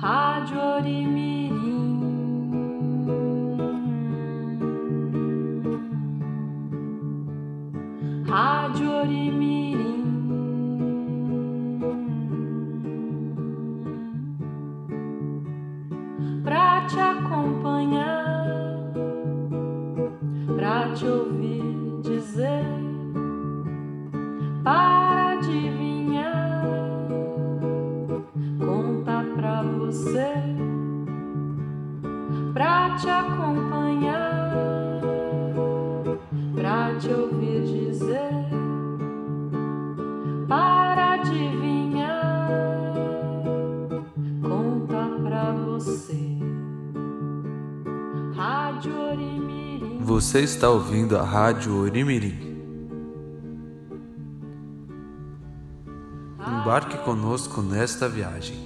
Rádio Orimirim. Você está ouvindo a Rádio Orimirim. Embarque conosco nesta viagem.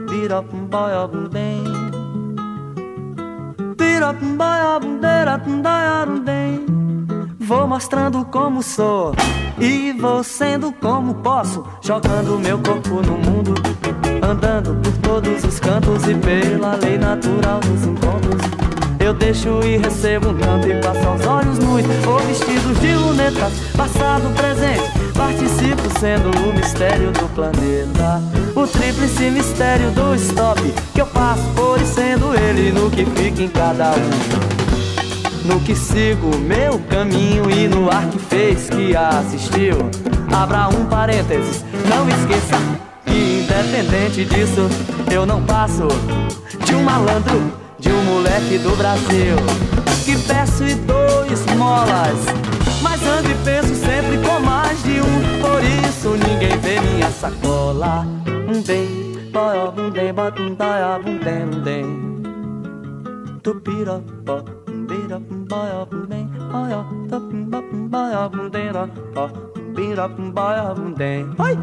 Paiabó, birapum, baiabundem. Birapum, baiabunderatum, daiarundem. Vou mostrando como sou e vou sendo como posso, jogando meu corpo no mundo, andando por todos os cantos e pela lei natural dos encontros. Eu deixo e recebo um tanto e passo aos olhos nus ou vestidos de lunetas, passado, presente, participo sendo o mistério do planeta. O tríplice mistério do stop que eu passo por e sendo ele no que fica em cada um no que sigo meu caminho e no ar que fez que assistiu. Abra um parênteses, não esqueça que independente disso, eu não passo de um malandro, de um moleque do Brasil. Que peço e dou esmolas, mas ando e penso sempre com mais de um. Por isso ninguém vê minha sacola. Um bem, boia, um bem, bota um daia, um bem, um bem. Tupirapó. Bira pum baia pum bem, baia pum den ra pa. Bira pum baia pum den. Ai!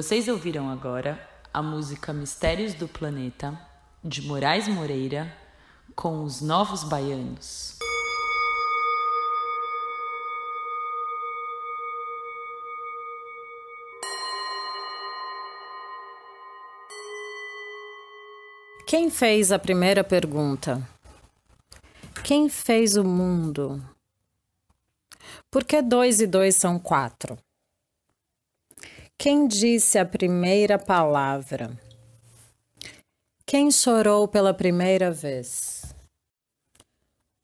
Vocês ouviram agora a música Mistérios do Planeta de Moraes Moreira com os Novos Baianos. Quem fez a primeira pergunta? Quem fez o mundo? Por que dois e dois são quatro? Quem disse a primeira palavra? Quem chorou pela primeira vez?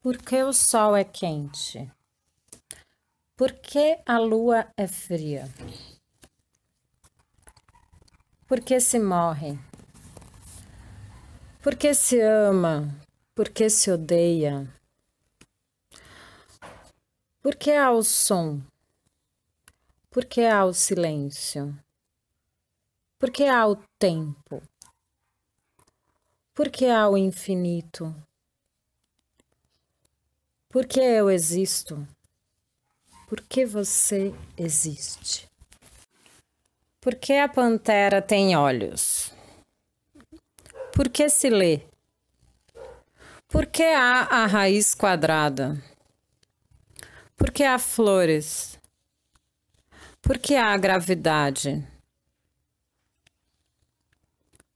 Por que o sol é quente? Por que a lua é fria? Por que se morre? Por que se ama? Por que se odeia? Por que há o som? Por que há o silêncio? Por que há o tempo? Por que há o infinito? Por que eu existo? Por que você existe? Por que a pantera tem olhos? Por que se lê? Por que há a raiz quadrada? Por que há flores? Por que há gravidade?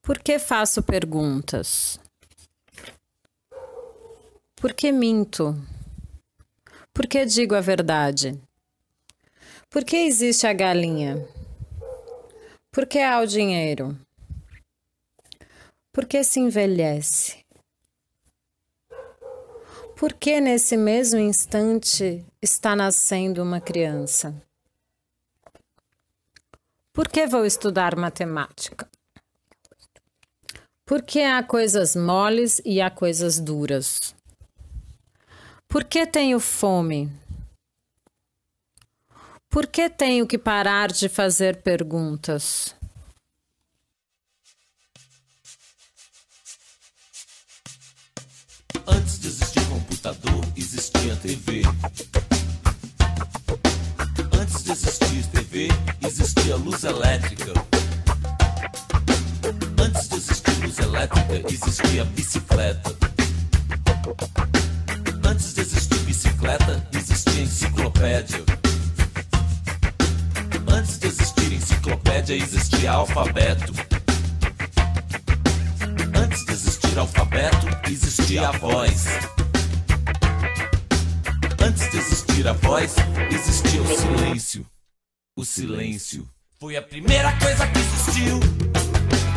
Por que faço perguntas? Por que minto? Por que digo a verdade? Por que existe a galinha? Por que há o dinheiro? Por que se envelhece? Por que nesse mesmo instante está nascendo uma criança? Por que vou estudar matemática? Porque há coisas moles e há coisas duras. Por que tenho fome? Por que tenho que parar de fazer perguntas? Existia luz elétrica. Antes de existir luz elétrica, existia bicicleta. Antes de existir bicicleta, existia enciclopédia. Antes de existir enciclopédia, existia alfabeto. Antes de existir alfabeto, existia a voz. Antes de existir a voz, existia o silêncio. O silêncio foi a primeira coisa que existiu.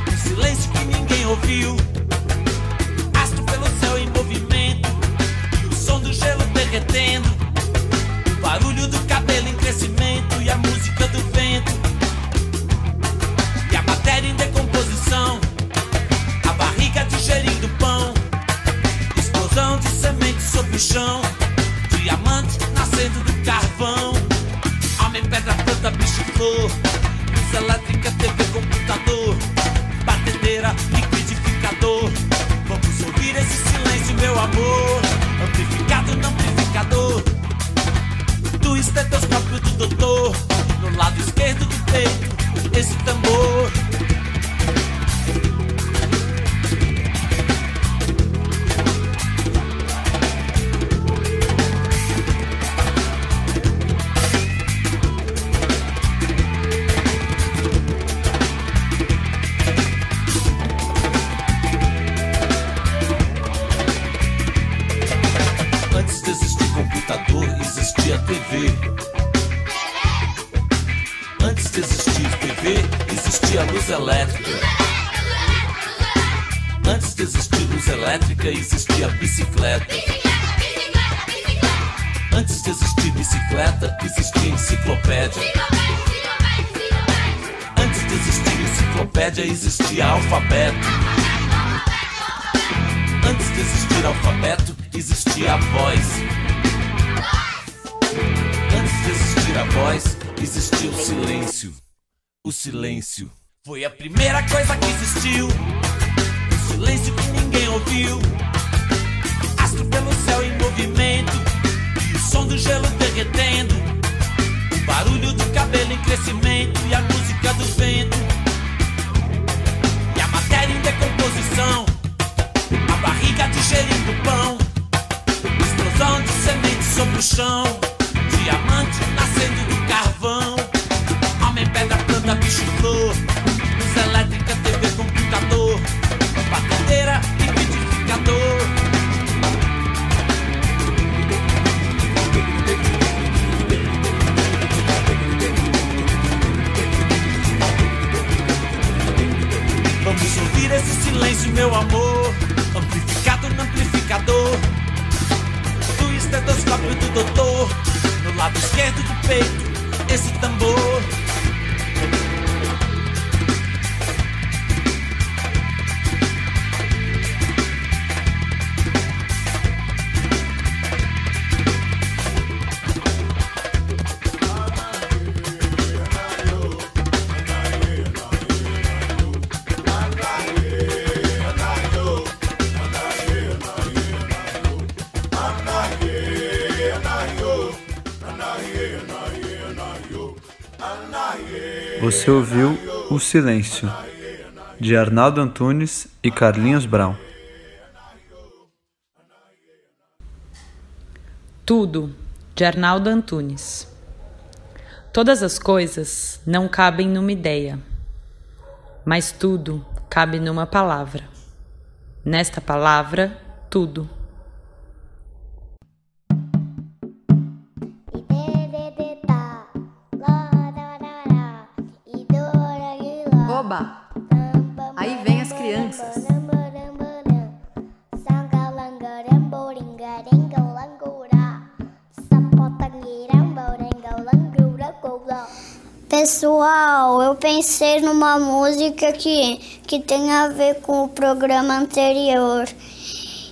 O silêncio que ninguém ouviu. Enciclopédia, existia alfabeto. Antes de existir alfabeto, existia a voz. Antes de existir a voz, existia o silêncio. O silêncio foi a primeira coisa que existiu. O silêncio que ninguém ouviu. Astro pelo céu em movimento. E o som do gelo derretendo. O barulho do cabelo em crescimento. E a música do vento. Em decomposição. A barriga digerindo pão. Explosão de semente sobre o chão. Diamante nascendo do carvão. Homem, pedra, planta, bicho, flor. Luz elétrica, TV, computador. Batedeira, ouvir esse silêncio, meu amor. Amplificado no amplificador do estetoscópio do doutor. No lado esquerdo do peito, esse tambor. Você ouviu O Silêncio, de Arnaldo Antunes e Carlinhos Brown. Tudo, de Arnaldo Antunes. Todas as coisas não cabem numa ideia, mas tudo cabe numa palavra. Nesta palavra, tudo. Pensei numa música que, que tem a ver com o programa anterior.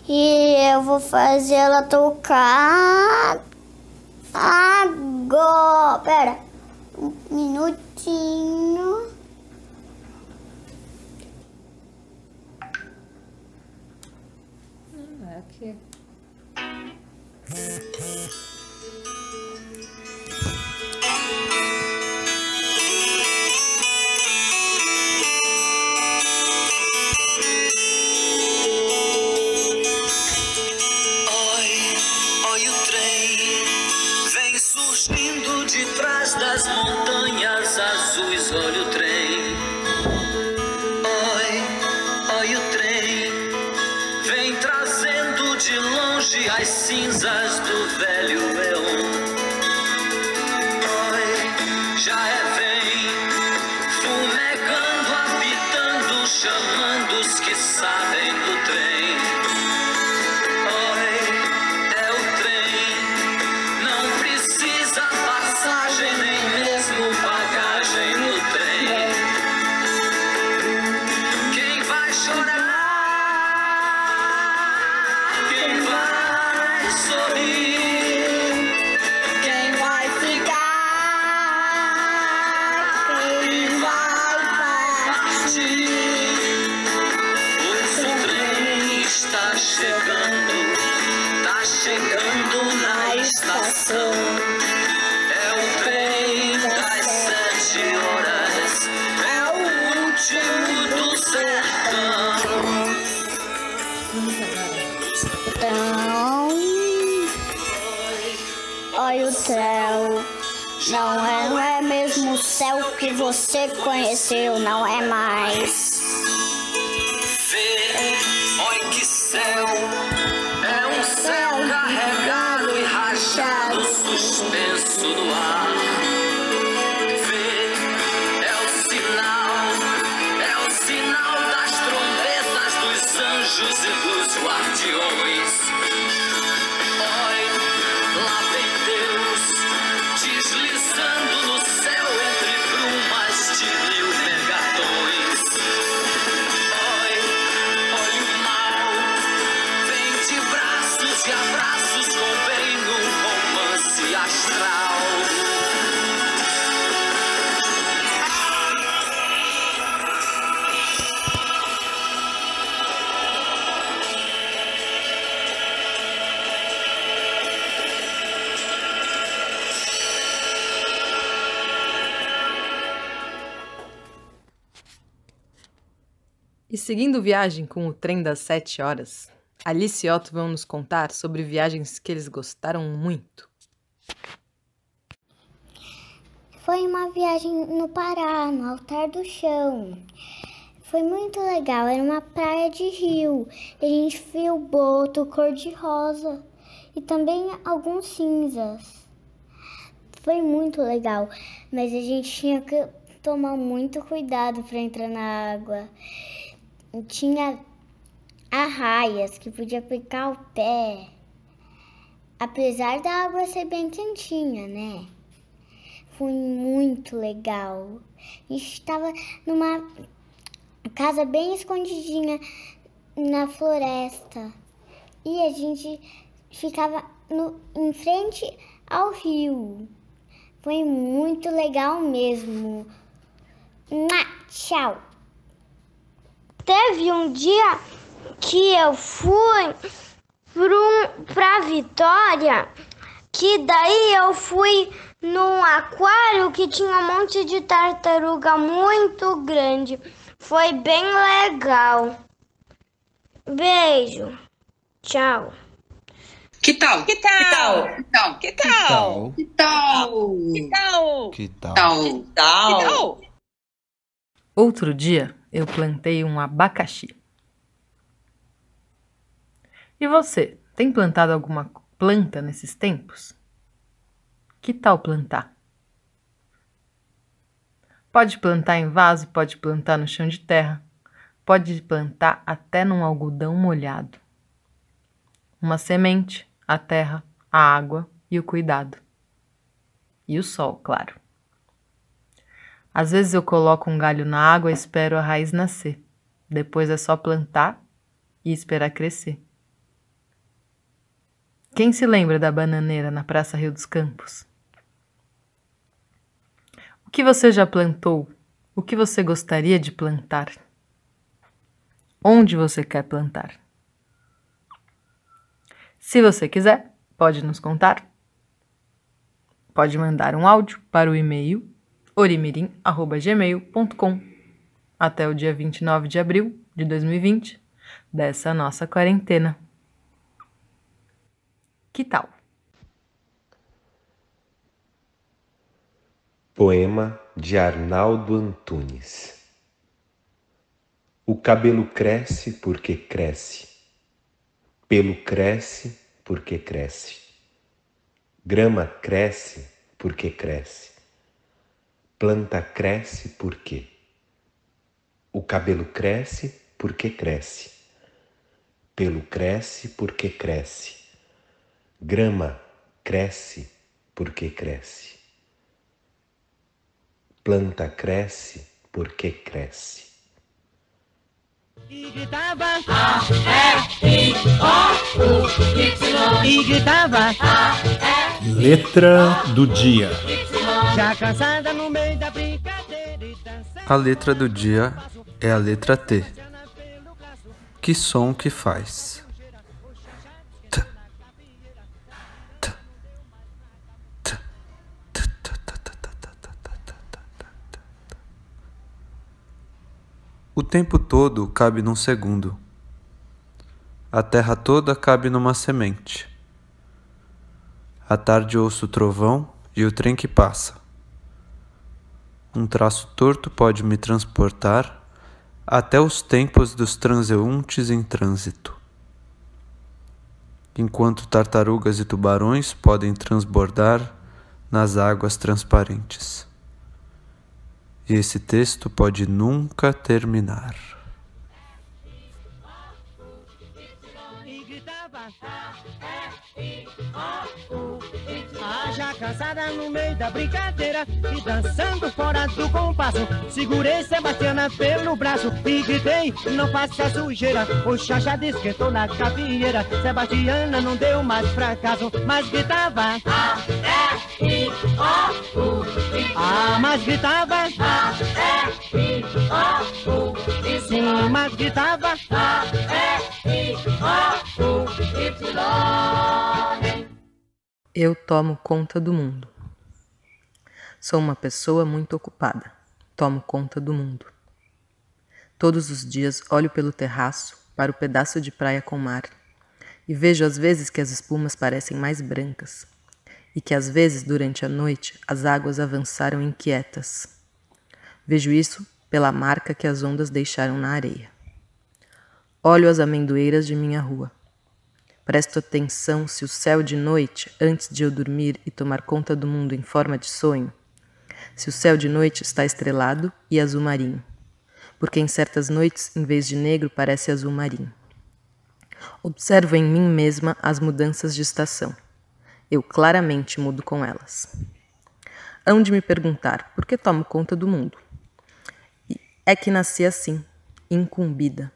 E eu vou fazer ela tocar agora. Pera, um minutinho. Oi, você conheceu, não é mais. Vê, olha que céu, E seguindo viagem com o trem das sete horas, Alice e Otto vão nos contar sobre viagens que eles gostaram muito. Foi uma viagem no Pará, no Altar do Chão. Foi muito legal, era uma praia de rio. A gente viu boto cor-de-rosa e também alguns cinzas. Foi muito legal, mas a gente tinha que tomar muito cuidado para entrar na água. Tinha arraias que podia picar o pé. Apesar da água ser bem quentinha, né? Foi muito legal. A gente estava numa casa bem escondidinha na floresta. E a gente ficava no, em frente ao rio. Foi muito legal mesmo. Tchau. Teve um dia que eu fui para Vitória, que daí eu fui num aquário que tinha um monte de tartaruga muito grande. Foi bem legal. Beijo. Tchau. Que tal? Que tal? Que tal? Que tal? Que tal? Que tal? Que tal? Que tal? Outro dia eu plantei um abacaxi. E você, tem plantado alguma planta nesses tempos? Que tal plantar? Pode plantar em vaso, pode plantar no chão de terra, pode plantar até num algodão molhado. Uma semente, a terra, a água e o cuidado. E o sol, claro. Às vezes eu coloco um galho na água e espero a raiz nascer. Depois é só plantar e esperar crescer. Quem se lembra da bananeira na Praça Rio dos Campos? O que você já plantou? O que você gostaria de plantar? Onde você quer plantar? Se você quiser, pode nos contar. Pode mandar um áudio para o e-mail orimirim.gmail.com até o dia 29 de abril de 2020 dessa nossa quarentena. Que tal? Poema de Arnaldo Antunes. O cabelo cresce porque cresce, pelo cresce porque cresce, grama cresce porque cresce, planta cresce porque. O cabelo cresce porque cresce, pelo cresce porque cresce Grama cresce porque cresce. Planta cresce porque cresce. E gritava A, E, I, O, U, Y. E gritava A, E, Letra do dia. Cansada no meio da brincadeira e. A letra do dia é a letra T. Que som que faz? O tempo todo cabe num segundo. A terra toda cabe numa semente. À tarde ouço o trovão e o trem que passa. Um traço torto pode me transportar até os tempos dos transeuntes em trânsito. Enquanto tartarugas e tubarões podem transbordar nas águas transparentes. E esse texto pode nunca terminar. A, I, já cansada no meio da brincadeira e dançando fora do compasso. Segurei Sebastiana pelo braço e gritei: Não faça sujeira. O Xaxa esquentou na cavieira. Sebastiana não deu mais fracasso, mas gritava A, E, I, O, U, Y. Ah, mas gritava A, E, I, O, U, Y. Sim, mas gritava A, E, I, O, U. Eu tomo conta do mundo. Sou uma pessoa muito ocupada. Tomo conta do mundo. Todos os dias olho pelo terraço para o pedaço de praia com mar e vejo às vezes que as espumas parecem mais brancas e que às vezes durante a noite as águas avançaram inquietas. Vejo isso pela marca que as ondas deixaram na areia. Olho as amendoeiras de minha rua. Presto atenção se o céu de noite, antes de eu dormir e tomar conta do mundo em forma de sonho, se o céu de noite está estrelado e azul marinho. porque em certas noites, em vez de negro, parece azul marinho. Observo em mim mesma as mudanças de estação. Eu claramente mudo com elas. Hão de me perguntar por que tomo conta do mundo. É que nasci assim, incumbida.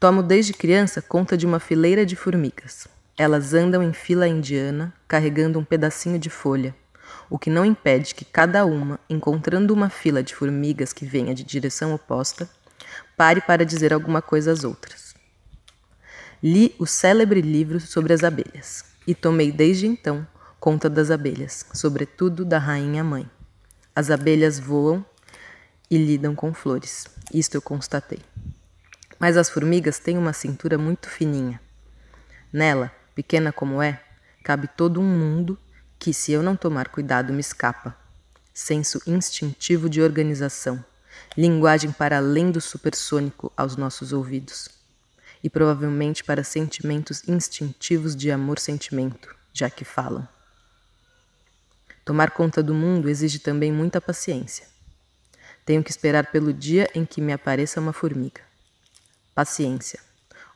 Tomo desde criança conta de uma fileira de formigas. Elas andam em fila indiana, carregando um pedacinho de folha, o que não impede que cada uma, encontrando uma fila de formigas que venha de direção oposta, pare para dizer alguma coisa às outras. Li o célebre livro sobre as abelhas e tomei desde então conta das abelhas, sobretudo da rainha mãe. As abelhas voam e lidam com flores, isto eu constatei. Mas as formigas têm uma cintura muito fininha. Nela, pequena como é, cabe todo um mundo que, se eu não tomar cuidado, me escapa. Senso instintivo de organização, linguagem para além do supersônico aos nossos ouvidos, e provavelmente para sentimentos instintivos de amor-sentimento, já que falam. Tomar conta do mundo exige também muita paciência. Tenho que esperar pelo dia em que me apareça uma formiga. Paciência.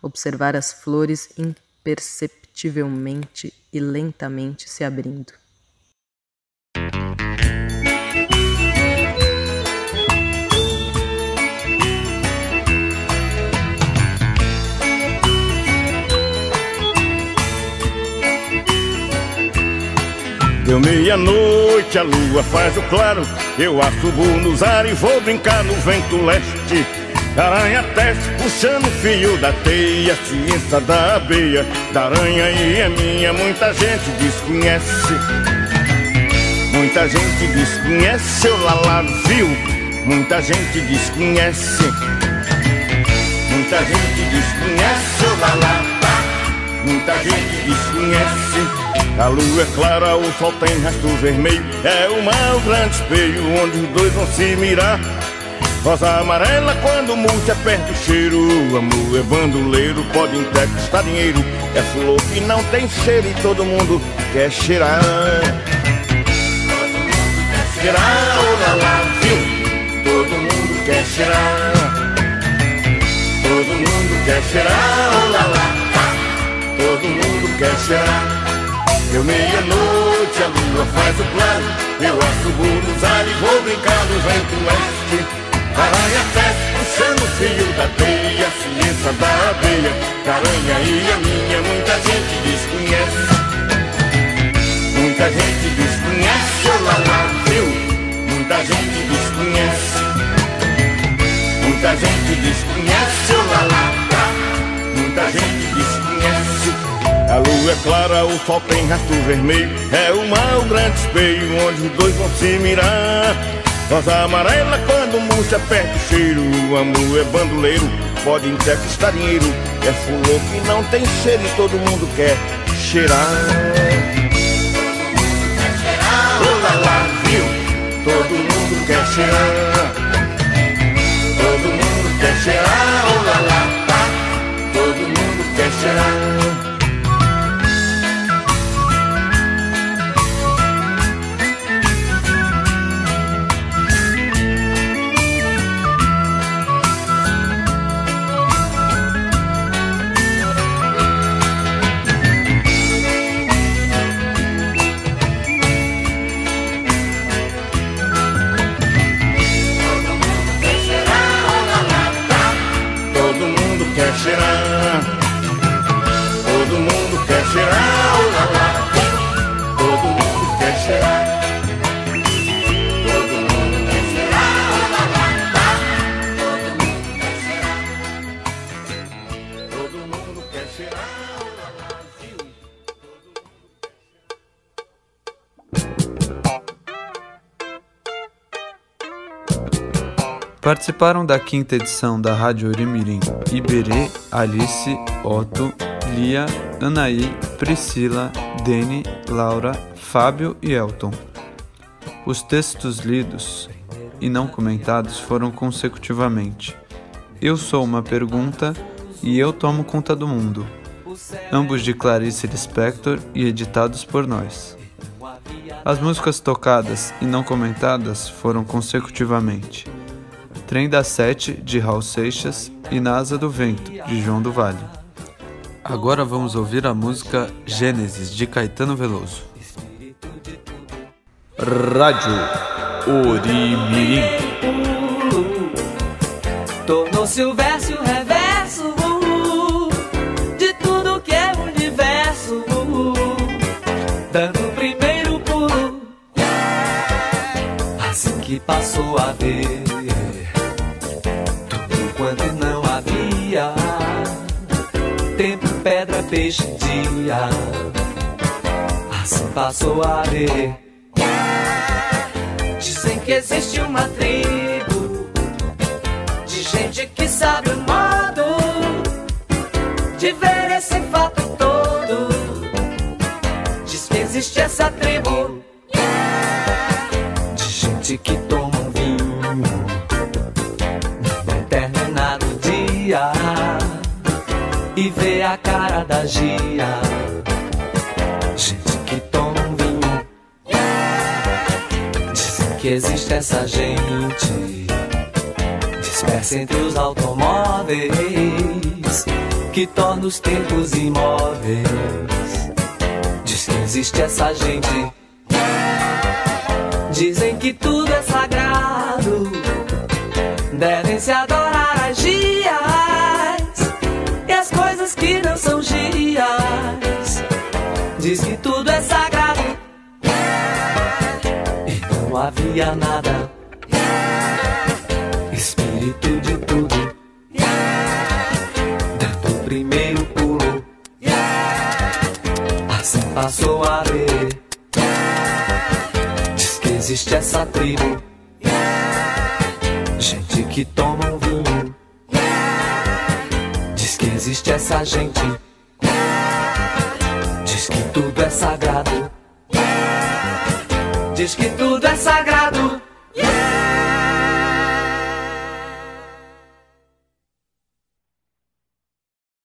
Observar as flores imperceptivelmente e lentamente se abrindo. Deu meia-noite, a lua faz o claro. Eu assubo nos ar e vou brincar no vento leste. Aranha teste puxando o fio da teia, ciência da abelha, da aranha e a minha, muita gente desconhece. Muita gente desconhece, o Lala viu, muita gente desconhece. Muita gente desconhece, o Lala muita gente desconhece. A lua é clara, o sol tem rastro vermelho, é o mar o grande espelho onde os dois vão se mirar. Rosa amarela quando murcha aperta o cheiro Amor é bandoleiro, pode até custar dinheiro. É flor que não tem cheiro e todo mundo quer cheirar. Todo mundo quer cheirar, oh lá lá, viu? Todo mundo quer cheirar. Todo mundo quer cheirar, oh lá lá, Todo mundo quer cheirar. Deu meia-noite, a lua faz o plano. Eu assumo ar e vou brincar no vento leste Aranha festa, puxando o fio da teia Ciência da abelha, caranha e a minha Muita gente desconhece. Muita gente desconhece, o lá viu? Muita gente desconhece. Muita gente desconhece, o lá Muita gente desconhece. A lua é clara, o sol tem rastro vermelho. É o mar, o grande espelho Onde os dois vão se mirar Rosa amarela quando murcha aperta o cheiro Amor é bandoleiro, pode custar dinheiro. É fulô que não tem cheiro e todo mundo quer cheirar. Quer cheirar, lá, viu? Todo mundo quer cheirar. Todo mundo quer cheirar, olá lá, tá? Todo mundo quer cheirar Participaram da quinta edição da Rádio Orimirim Iberê, Alice, Otto, Lia, Anaí, Priscila, Dene, Laura, Fábio e Elton. Os textos lidos e não comentados foram consecutivamente. Eu sou uma pergunta e eu tomo conta do mundo. Ambos de Clarice Lispector e editados por nós. As músicas tocadas e não comentadas foram consecutivamente. Trem das Sete, de Raul Seixas, e Nasa do Vento, de João do Vale. Agora vamos ouvir a música Gênesis, de Caetano Veloso. Rádio Orimirim. Tornou-se o verso e o reverso de tudo que é universo, dando o primeiro pulo. Assim que passou a ver peixe, dia. Assim passou a ver. Dizem que existe uma tribo de gente que sabe o modo de ver esse fato todo. Diz que existe essa tribo de gente que toma vê a cara da Gia. Gente que toma um vinho. Dizem que existe essa gente dispersa entre os automóveis que torna os tempos imóveis. Diz que existe essa gente. Dizem que tudo é sagrado, devem se adorar havia nada. Espírito de tudo, dando o primeiro pulo. Assim passou a ver. Diz que existe essa tribo, gente que toma um vinho. Diz que existe essa gente. Diz que tudo é sagrado. Diz que tudo é sagrado.